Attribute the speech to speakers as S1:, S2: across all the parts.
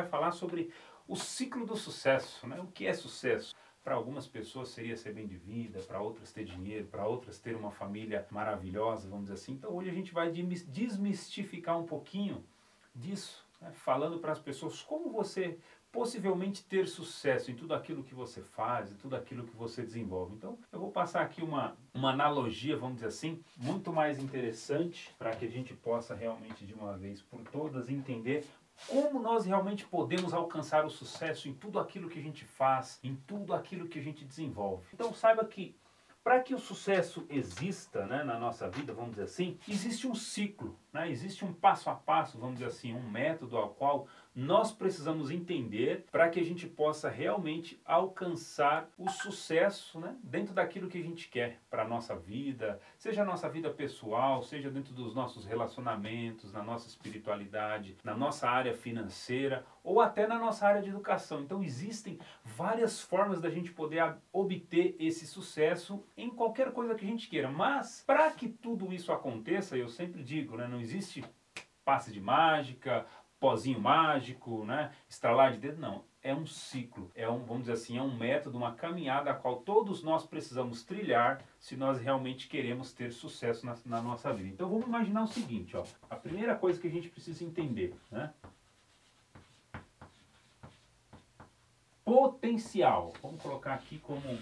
S1: vai falar sobre o ciclo do sucesso, né? O que é sucesso? Para algumas pessoas seria ser bem de vida, para outras ter dinheiro, para outras ter uma família maravilhosa, vamos dizer assim. Então hoje a gente vai desmistificar um pouquinho disso, né? falando para as pessoas como você possivelmente ter sucesso em tudo aquilo que você faz, em tudo aquilo que você desenvolve. Então, eu vou passar aqui uma, uma analogia, vamos dizer assim, muito mais interessante para que a gente possa realmente de uma vez por todas entender como nós realmente podemos alcançar o sucesso em tudo aquilo que a gente faz, em tudo aquilo que a gente desenvolve. Então saiba que para que o sucesso exista né, na nossa vida, vamos dizer assim, existe um ciclo, né, existe um passo a passo, vamos dizer assim, um método ao qual nós precisamos entender para que a gente possa realmente alcançar o sucesso né, dentro daquilo que a gente quer para a nossa vida, seja a nossa vida pessoal, seja dentro dos nossos relacionamentos, na nossa espiritualidade, na nossa área financeira ou até na nossa área de educação. Então existem várias formas da gente poder obter esse sucesso em qualquer coisa que a gente queira. Mas para que tudo isso aconteça, eu sempre digo, né, não existe passe de mágica pozinho mágico, né? Estralar de dedo, não. É um ciclo, é um, vamos dizer assim, é um método, uma caminhada a qual todos nós precisamos trilhar se nós realmente queremos ter sucesso na, na nossa vida. Então vamos imaginar o seguinte, ó. A primeira coisa que a gente precisa entender, né? Potencial. Vamos colocar aqui como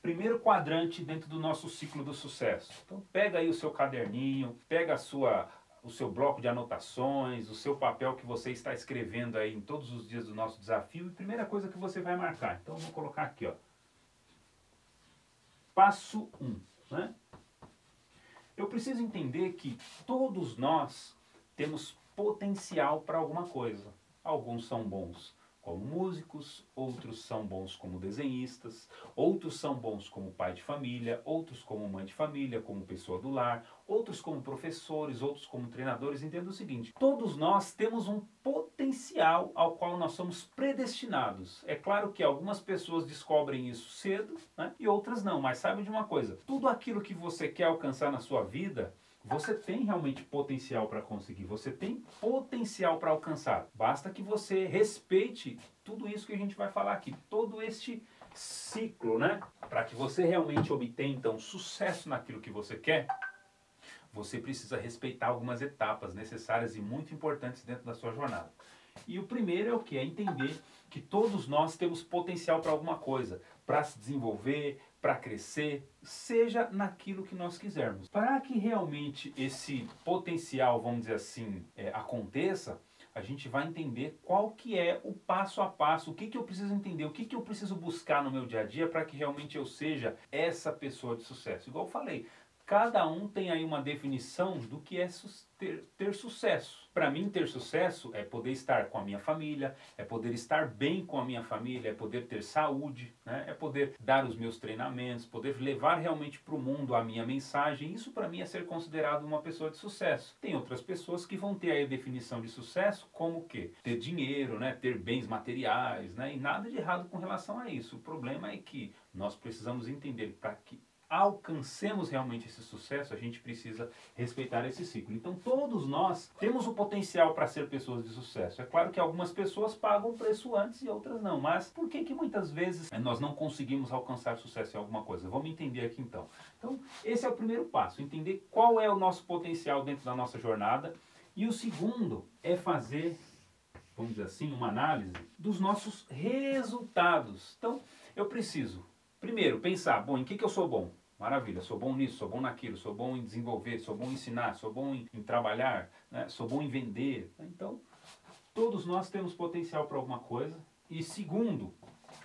S1: primeiro quadrante dentro do nosso ciclo do sucesso. Então pega aí o seu caderninho, pega a sua o seu bloco de anotações, o seu papel que você está escrevendo aí em todos os dias do nosso desafio. E primeira coisa que você vai marcar. Então vou colocar aqui, ó. Passo 1, um, né? Eu preciso entender que todos nós temos potencial para alguma coisa. Alguns são bons como músicos, outros são bons como desenhistas, outros são bons como pai de família, outros como mãe de família, como pessoa do lar, outros como professores, outros como treinadores. Entenda o seguinte: todos nós temos um potencial ao qual nós somos predestinados. É claro que algumas pessoas descobrem isso cedo né, e outras não, mas saiba de uma coisa: tudo aquilo que você quer alcançar na sua vida você tem realmente potencial para conseguir, você tem potencial para alcançar. Basta que você respeite tudo isso que a gente vai falar aqui, todo este ciclo, né? Para que você realmente obtenha então sucesso naquilo que você quer, você precisa respeitar algumas etapas necessárias e muito importantes dentro da sua jornada. E o primeiro é o que? É entender que todos nós temos potencial para alguma coisa, para se desenvolver, para crescer, seja naquilo que nós quisermos. Para que realmente esse potencial, vamos dizer assim, é, aconteça, a gente vai entender qual que é o passo a passo, o que, que eu preciso entender, o que, que eu preciso buscar no meu dia a dia para que realmente eu seja essa pessoa de sucesso. Igual eu falei, cada um tem aí uma definição do que é ter, ter sucesso. Para mim, ter sucesso é poder estar com a minha família, é poder estar bem com a minha família, é poder ter saúde, né? é poder dar os meus treinamentos, poder levar realmente para o mundo a minha mensagem. Isso para mim é ser considerado uma pessoa de sucesso. Tem outras pessoas que vão ter aí a definição de sucesso como o quê? Ter dinheiro, né? ter bens materiais, né? e nada de errado com relação a isso. O problema é que nós precisamos entender para que alcancemos realmente esse sucesso, a gente precisa respeitar esse ciclo. Então, todos nós temos o potencial para ser pessoas de sucesso. É claro que algumas pessoas pagam o preço antes e outras não, mas por que que muitas vezes nós não conseguimos alcançar sucesso em alguma coisa? Vamos entender aqui então. Então, esse é o primeiro passo, entender qual é o nosso potencial dentro da nossa jornada. E o segundo é fazer, vamos dizer assim, uma análise dos nossos resultados. Então, eu preciso Primeiro, pensar, bom, em que, que eu sou bom? Maravilha, sou bom nisso, sou bom naquilo, sou bom em desenvolver, sou bom em ensinar, sou bom em, em trabalhar, né? sou bom em vender. Então, todos nós temos potencial para alguma coisa. E segundo,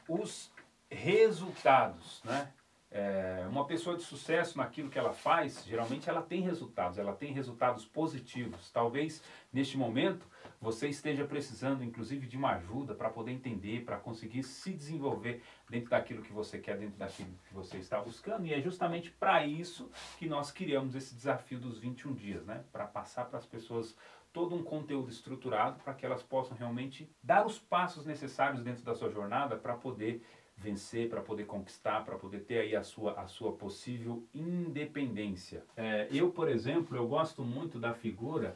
S1: os resultados. Né? É, uma pessoa de sucesso naquilo que ela faz, geralmente ela tem resultados, ela tem resultados positivos. Talvez neste momento você esteja precisando, inclusive, de uma ajuda para poder entender, para conseguir se desenvolver dentro daquilo que você quer, dentro daquilo que você está buscando. E é justamente para isso que nós criamos esse desafio dos 21 dias, né? Para passar para as pessoas todo um conteúdo estruturado para que elas possam realmente dar os passos necessários dentro da sua jornada para poder vencer, para poder conquistar, para poder ter aí a sua, a sua possível independência. É, eu, por exemplo, eu gosto muito da figura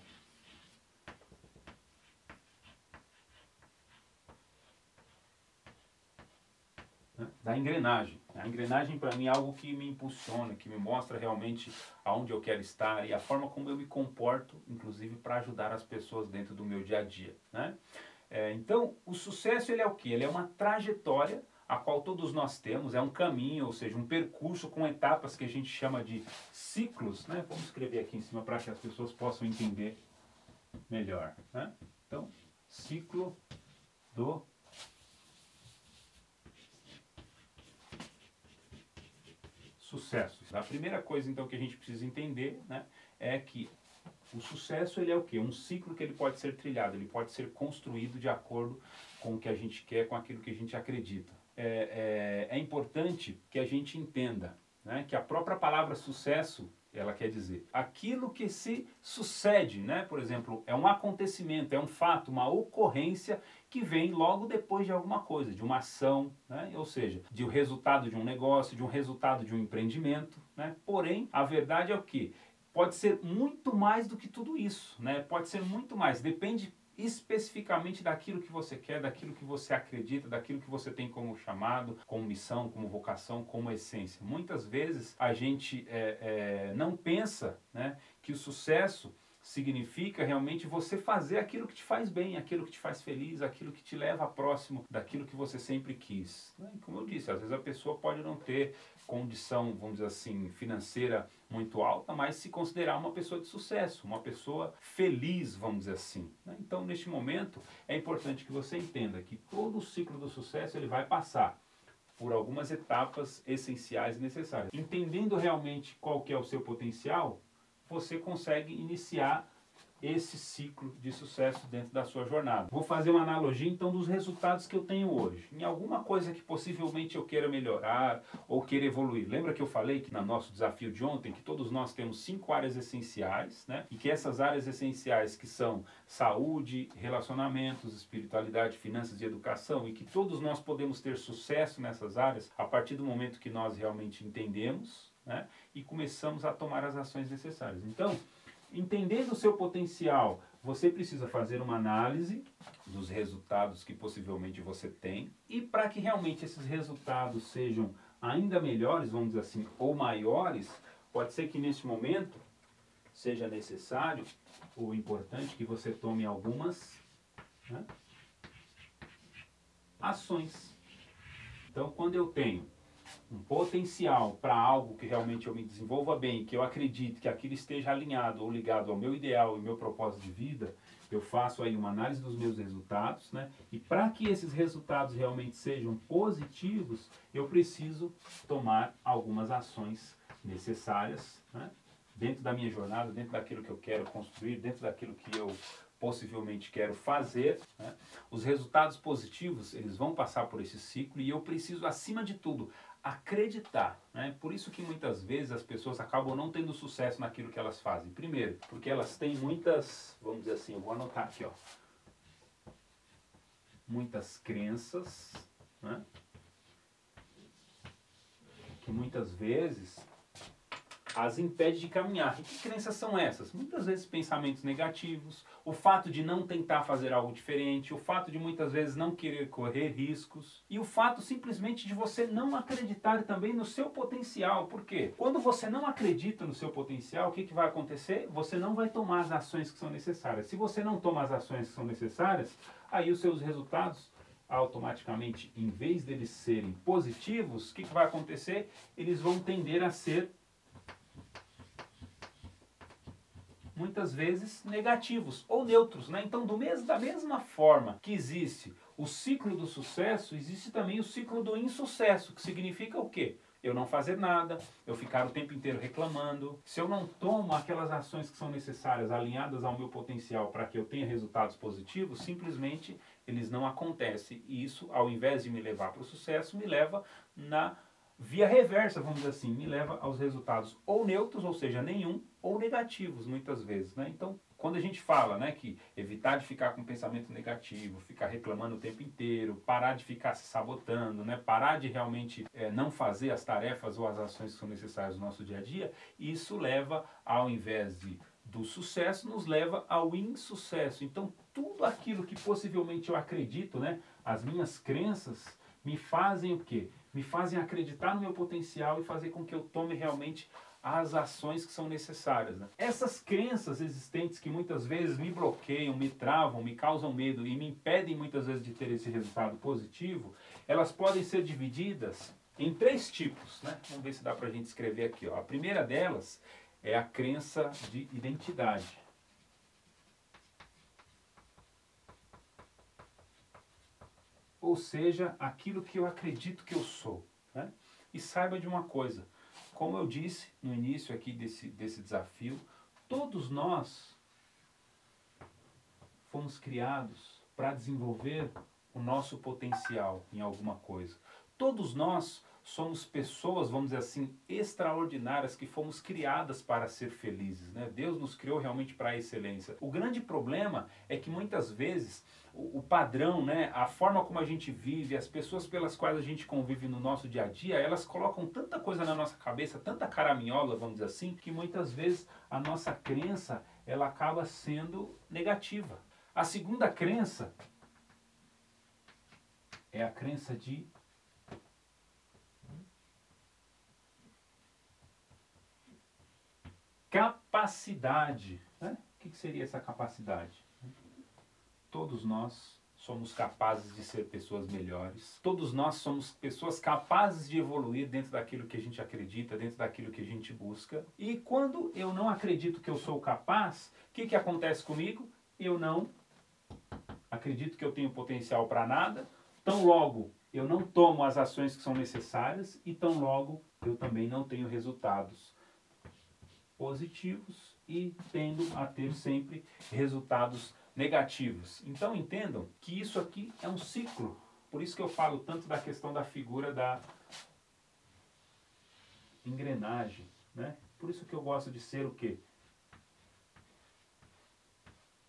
S1: da engrenagem. A engrenagem para mim é algo que me impulsiona, que me mostra realmente aonde eu quero estar e a forma como eu me comporto, inclusive para ajudar as pessoas dentro do meu dia a dia. Né? É, então, o sucesso ele é o que? Ele é uma trajetória a qual todos nós temos, é um caminho, ou seja, um percurso com etapas que a gente chama de ciclos. Né? Vamos escrever aqui em cima para que as pessoas possam entender melhor. Né? Então, ciclo do sucesso. A primeira coisa então que a gente precisa entender né, é que o sucesso ele é o quê? Um ciclo que ele pode ser trilhado, ele pode ser construído de acordo com o que a gente quer, com aquilo que a gente acredita. É, é, é importante que a gente entenda né, que a própria palavra sucesso ela quer dizer aquilo que se sucede, né? Por exemplo, é um acontecimento, é um fato, uma ocorrência que vem logo depois de alguma coisa, de uma ação, né? Ou seja, de um resultado de um negócio, de um resultado de um empreendimento, né? Porém, a verdade é o que pode ser muito mais do que tudo isso, né? Pode ser muito mais, depende especificamente daquilo que você quer, daquilo que você acredita, daquilo que você tem como chamado, como missão, como vocação, como essência. Muitas vezes a gente é, é, não pensa né, que o sucesso significa realmente você fazer aquilo que te faz bem, aquilo que te faz feliz, aquilo que te leva próximo daquilo que você sempre quis. Né? Como eu disse, às vezes a pessoa pode não ter condição, vamos dizer assim, financeira muito alta, mas se considerar uma pessoa de sucesso, uma pessoa feliz, vamos dizer assim. Né? Então, neste momento, é importante que você entenda que todo o ciclo do sucesso ele vai passar por algumas etapas essenciais e necessárias. Entendendo realmente qual que é o seu potencial, você consegue iniciar esse ciclo de sucesso dentro da sua jornada. Vou fazer uma analogia então dos resultados que eu tenho hoje. Em alguma coisa que possivelmente eu queira melhorar ou queira evoluir. Lembra que eu falei que no nosso desafio de ontem que todos nós temos cinco áreas essenciais, né? E que essas áreas essenciais que são saúde, relacionamentos, espiritualidade, finanças e educação e que todos nós podemos ter sucesso nessas áreas a partir do momento que nós realmente entendemos, né? E começamos a tomar as ações necessárias. Então, entendendo o seu potencial, você precisa fazer uma análise dos resultados que possivelmente você tem e para que realmente esses resultados sejam ainda melhores, vamos dizer assim, ou maiores, pode ser que nesse momento seja necessário ou importante que você tome algumas né, ações. Então, quando eu tenho um potencial para algo que realmente eu me desenvolva bem, que eu acredite que aquilo esteja alinhado ou ligado ao meu ideal e meu propósito de vida, eu faço aí uma análise dos meus resultados, né? E para que esses resultados realmente sejam positivos, eu preciso tomar algumas ações necessárias, né? Dentro da minha jornada, dentro daquilo que eu quero construir, dentro daquilo que eu possivelmente quero fazer, né? os resultados positivos eles vão passar por esse ciclo e eu preciso acima de tudo acreditar. Né? Por isso que muitas vezes as pessoas acabam não tendo sucesso naquilo que elas fazem. Primeiro, porque elas têm muitas, vamos dizer assim, eu vou anotar aqui, ó, muitas crenças, né? que muitas vezes as impede de caminhar. E que crenças são essas? Muitas vezes pensamentos negativos, o fato de não tentar fazer algo diferente, o fato de muitas vezes não querer correr riscos e o fato simplesmente de você não acreditar também no seu potencial. Por quê? Quando você não acredita no seu potencial, o que, que vai acontecer? Você não vai tomar as ações que são necessárias. Se você não toma as ações que são necessárias, aí os seus resultados automaticamente, em vez deles serem positivos, o que, que vai acontecer? Eles vão tender a ser muitas vezes negativos ou neutros. Né? Então, do da mesma forma que existe o ciclo do sucesso, existe também o ciclo do insucesso, que significa o quê? Eu não fazer nada, eu ficar o tempo inteiro reclamando. Se eu não tomo aquelas ações que são necessárias, alinhadas ao meu potencial para que eu tenha resultados positivos, simplesmente eles não acontecem. E isso, ao invés de me levar para o sucesso, me leva na via reversa, vamos dizer assim, me leva aos resultados ou neutros, ou seja, nenhum, ou negativos, muitas vezes. Né? Então, quando a gente fala né, que evitar de ficar com pensamento negativo, ficar reclamando o tempo inteiro, parar de ficar se sabotando, né, parar de realmente é, não fazer as tarefas ou as ações que são necessárias no nosso dia a dia, isso leva, ao invés de do sucesso, nos leva ao insucesso. Então, tudo aquilo que possivelmente eu acredito, né, as minhas crenças, me fazem o quê? Me fazem acreditar no meu potencial e fazer com que eu tome realmente as ações que são necessárias. Né? Essas crenças existentes que muitas vezes me bloqueiam, me travam, me causam medo e me impedem muitas vezes de ter esse resultado positivo, elas podem ser divididas em três tipos. Né? Vamos ver se dá para a gente escrever aqui. Ó. A primeira delas é a crença de identidade. Ou seja, aquilo que eu acredito que eu sou. Né? E saiba de uma coisa, como eu disse no início aqui desse, desse desafio, todos nós fomos criados para desenvolver o nosso potencial em alguma coisa. Todos nós somos pessoas, vamos dizer assim, extraordinárias que fomos criadas para ser felizes. Né? Deus nos criou realmente para a excelência. O grande problema é que muitas vezes o, o, padrão, né, a forma como a gente vive, as pessoas pelas quais a gente convive no nosso dia a dia, elas colocam tanta coisa na nossa cabeça, tanta caraminhola, vamos dizer assim, que muitas vezes a nossa crença ela acaba sendo negativa. A segunda crença é a crença de capacidade. Né? O que seria essa capacidade? Todos nós somos capazes de ser pessoas melhores. Todos nós somos pessoas capazes de evoluir dentro daquilo que a gente acredita, dentro daquilo que a gente busca. E quando eu não acredito que eu sou capaz, o que, que acontece comigo? Eu não acredito que eu tenho potencial para nada. Tão logo eu não tomo as ações que são necessárias e tão logo eu também não tenho resultados positivos e tendo a ter sempre resultados negativos. Então entendam que isso aqui é um ciclo. Por isso que eu falo tanto da questão da figura da engrenagem, né? Por isso que eu gosto de ser o quê?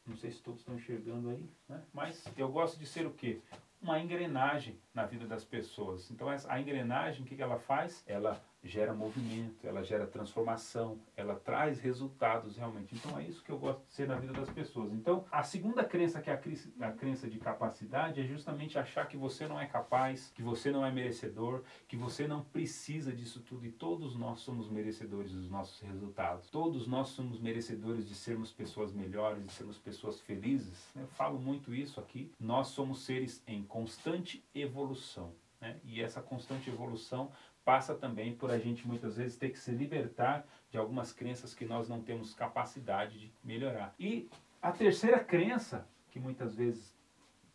S1: Não sei se todos estão enxergando aí, né? Mas eu gosto de ser o quê? Uma engrenagem na vida das pessoas. Então a engrenagem, o que ela faz? Ela gera movimento, ela gera transformação, ela traz resultados realmente. Então é isso que eu gosto de ser na vida das pessoas. Então a segunda crença, que é a, a crença de capacidade, é justamente achar que você não é capaz, que você não é merecedor, que você não precisa disso tudo e todos nós somos merecedores dos nossos resultados. Todos nós somos merecedores de sermos pessoas melhores, de sermos pessoas felizes. Eu falo muito isso aqui. Nós somos seres em constante evolução. Né? E essa constante evolução passa também por a gente muitas vezes ter que se libertar de algumas crenças que nós não temos capacidade de melhorar. E a terceira crença que muitas vezes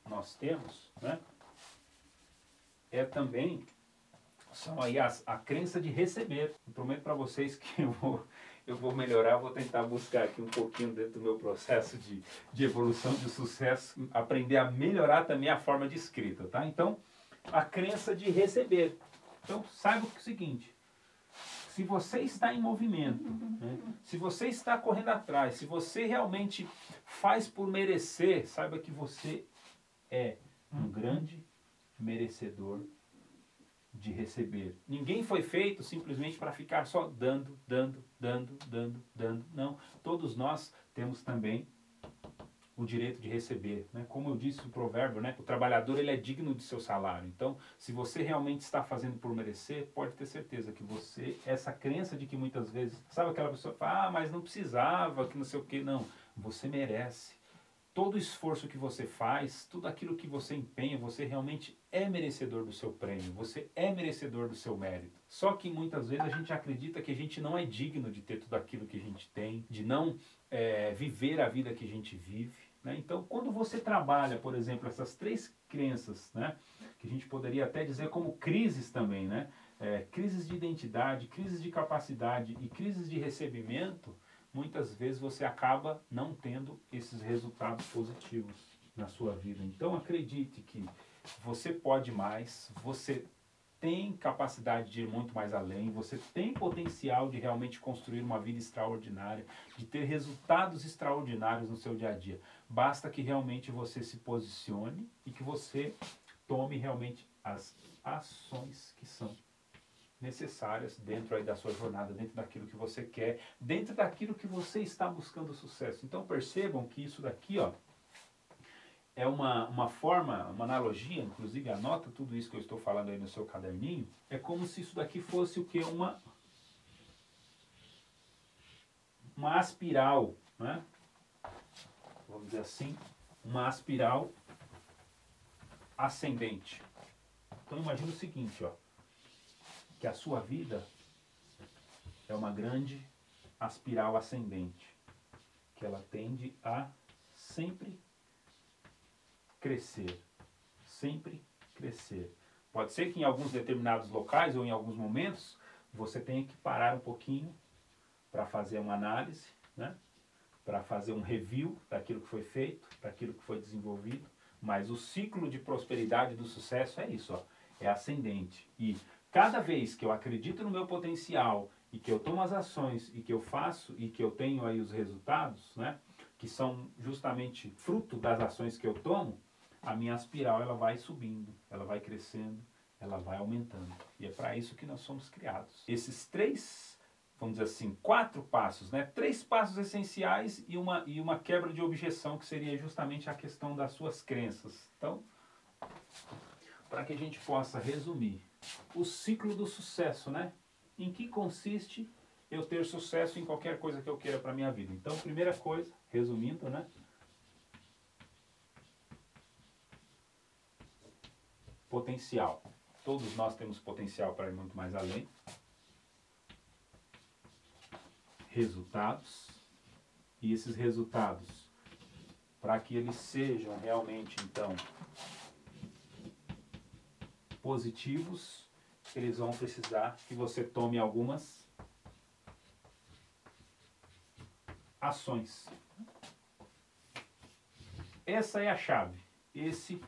S1: nós temos, né, é também são aí as, a crença de receber. Eu prometo para vocês que eu vou, eu vou melhorar, vou tentar buscar aqui um pouquinho dentro do meu processo de, de evolução, de sucesso, aprender a melhorar também a forma de escrita, tá? Então, a crença de receber. Então, saiba o seguinte: se você está em movimento, né, se você está correndo atrás, se você realmente faz por merecer, saiba que você é um grande merecedor de receber. Ninguém foi feito simplesmente para ficar só dando, dando, dando, dando, dando. Não. Todos nós temos também o direito de receber, né? Como eu disse o provérbio, né? O trabalhador ele é digno de seu salário. Então, se você realmente está fazendo por merecer, pode ter certeza que você essa crença de que muitas vezes, sabe aquela pessoa que fala: "Ah, mas não precisava, que não sei o quê". Não, você merece. Todo o esforço que você faz, tudo aquilo que você empenha, você realmente é merecedor do seu prêmio, você é merecedor do seu mérito. Só que muitas vezes a gente acredita que a gente não é digno de ter tudo aquilo que a gente tem, de não é, viver a vida que a gente vive. Né? Então, quando você trabalha, por exemplo, essas três crenças, né, que a gente poderia até dizer como crises também, né, é, crises de identidade, crises de capacidade e crises de recebimento, muitas vezes você acaba não tendo esses resultados positivos na sua vida. Então, acredite que você pode mais, você tem capacidade de ir muito mais além, você tem potencial de realmente construir uma vida extraordinária, de ter resultados extraordinários no seu dia a dia. Basta que realmente você se posicione e que você tome realmente as ações que são necessárias dentro aí da sua jornada, dentro daquilo que você quer, dentro daquilo que você está buscando sucesso. Então percebam que isso daqui, ó, é uma, uma forma, uma analogia, inclusive anota tudo isso que eu estou falando aí no seu caderninho, é como se isso daqui fosse o que? Uma, uma aspiral, né? Vamos dizer assim, uma aspiral ascendente. Então imagine o seguinte, ó, que a sua vida é uma grande aspiral ascendente, que ela tende a sempre crescer, sempre crescer. Pode ser que em alguns determinados locais ou em alguns momentos você tenha que parar um pouquinho para fazer uma análise, né? Para fazer um review daquilo que foi feito, daquilo que foi desenvolvido. Mas o ciclo de prosperidade do sucesso é isso, ó, é ascendente. E cada vez que eu acredito no meu potencial e que eu tomo as ações e que eu faço e que eu tenho aí os resultados, né, que são justamente fruto das ações que eu tomo, a minha espiral ela vai subindo, ela vai crescendo, ela vai aumentando. E é para isso que nós somos criados. Esses três, vamos dizer assim, quatro passos, né? Três passos essenciais e uma, e uma quebra de objeção, que seria justamente a questão das suas crenças. Então, para que a gente possa resumir, o ciclo do sucesso, né? Em que consiste eu ter sucesso em qualquer coisa que eu queira para minha vida? Então, primeira coisa, resumindo, né? potencial. Todos nós temos potencial para ir muito mais além. Resultados. E esses resultados, para que eles sejam realmente, então, positivos, eles vão precisar que você tome algumas ações. Essa é a chave. Esse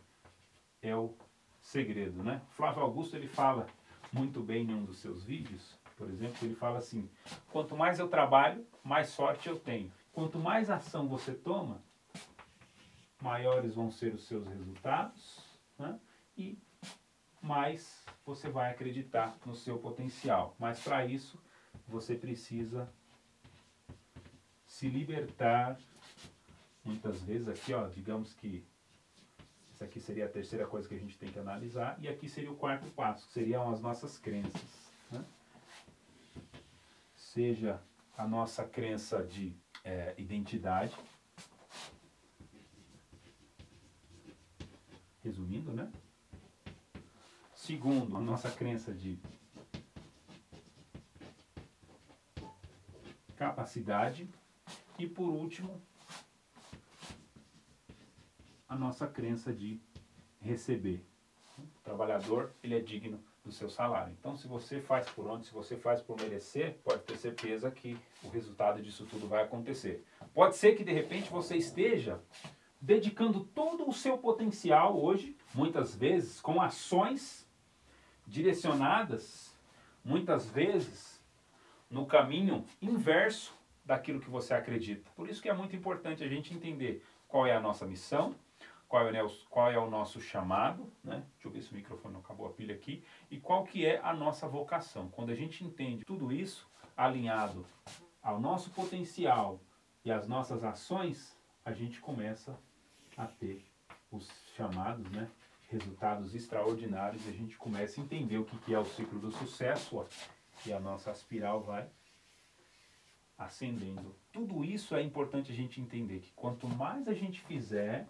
S1: é o segredo, né? Flávio Augusto ele fala muito bem em um dos seus vídeos, por exemplo, ele fala assim: quanto mais eu trabalho, mais sorte eu tenho. Quanto mais ação você toma, maiores vão ser os seus resultados, né? E mais você vai acreditar no seu potencial. Mas para isso, você precisa se libertar muitas vezes aqui, ó, digamos que essa aqui seria a terceira coisa que a gente tem que analisar. E aqui seria o quarto passo, que seriam as nossas crenças. Seja a nossa crença de é, identidade. Resumindo, né? Segundo, a nossa crença de capacidade. E por último, a nossa crença de receber. O trabalhador, ele é digno do seu salário. Então, se você faz por onde, se você faz por merecer, pode ter certeza que o resultado disso tudo vai acontecer. Pode ser que de repente você esteja dedicando todo o seu potencial hoje, muitas vezes com ações direcionadas, muitas vezes no caminho inverso daquilo que você acredita. Por isso que é muito importante a gente entender qual é a nossa missão, qual é, o, qual é o nosso chamado, né? Deixa eu ver se o microfone não acabou a pilha aqui. E qual que é a nossa vocação. Quando a gente entende tudo isso alinhado ao nosso potencial e às nossas ações, a gente começa a ter os chamados, né? Resultados extraordinários. A gente começa a entender o que, que é o ciclo do sucesso, ó, e a nossa espiral vai ascendendo. Tudo isso é importante a gente entender que quanto mais a gente fizer,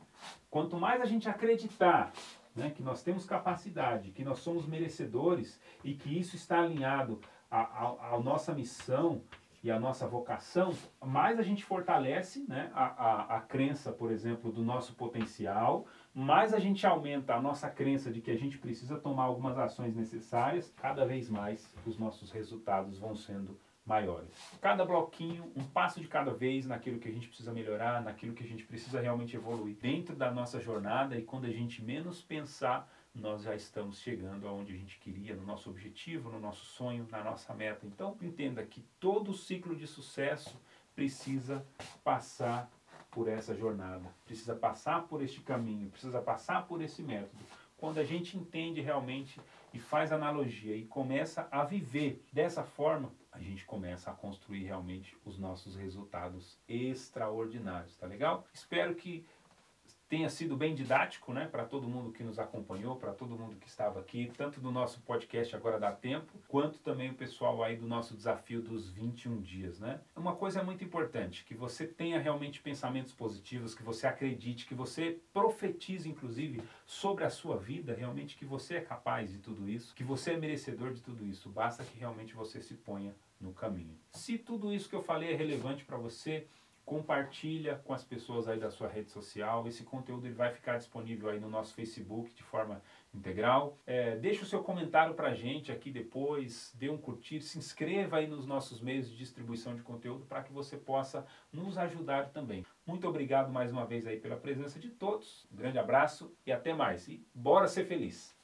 S1: quanto mais a gente acreditar né, que nós temos capacidade, que nós somos merecedores e que isso está alinhado à nossa missão e à nossa vocação, mais a gente fortalece né, a, a, a crença, por exemplo, do nosso potencial, mais a gente aumenta a nossa crença de que a gente precisa tomar algumas ações necessárias, cada vez mais os nossos resultados vão sendo maiores. Cada bloquinho, um passo de cada vez naquilo que a gente precisa melhorar, naquilo que a gente precisa realmente evoluir dentro da nossa jornada e quando a gente menos pensar, nós já estamos chegando aonde a gente queria, no nosso objetivo, no nosso sonho, na nossa meta. Então, entenda que todo ciclo de sucesso precisa passar por essa jornada, precisa passar por este caminho, precisa passar por esse método. Quando a gente entende realmente e faz analogia e começa a viver dessa forma, a gente começa a construir realmente os nossos resultados extraordinários, tá legal? Espero que tenha sido bem didático, né, para todo mundo que nos acompanhou, para todo mundo que estava aqui, tanto do nosso podcast Agora Dá Tempo, quanto também o pessoal aí do nosso desafio dos 21 dias, né? Uma coisa é muito importante, que você tenha realmente pensamentos positivos, que você acredite, que você profetize, inclusive, sobre a sua vida, realmente que você é capaz de tudo isso, que você é merecedor de tudo isso, basta que realmente você se ponha no caminho. Se tudo isso que eu falei é relevante para você, compartilha com as pessoas aí da sua rede social. Esse conteúdo ele vai ficar disponível aí no nosso Facebook de forma integral. É, deixa o seu comentário para a gente aqui depois, dê um curtir, se inscreva aí nos nossos meios de distribuição de conteúdo para que você possa nos ajudar também. Muito obrigado mais uma vez aí pela presença de todos. Um grande abraço e até mais. E bora ser feliz!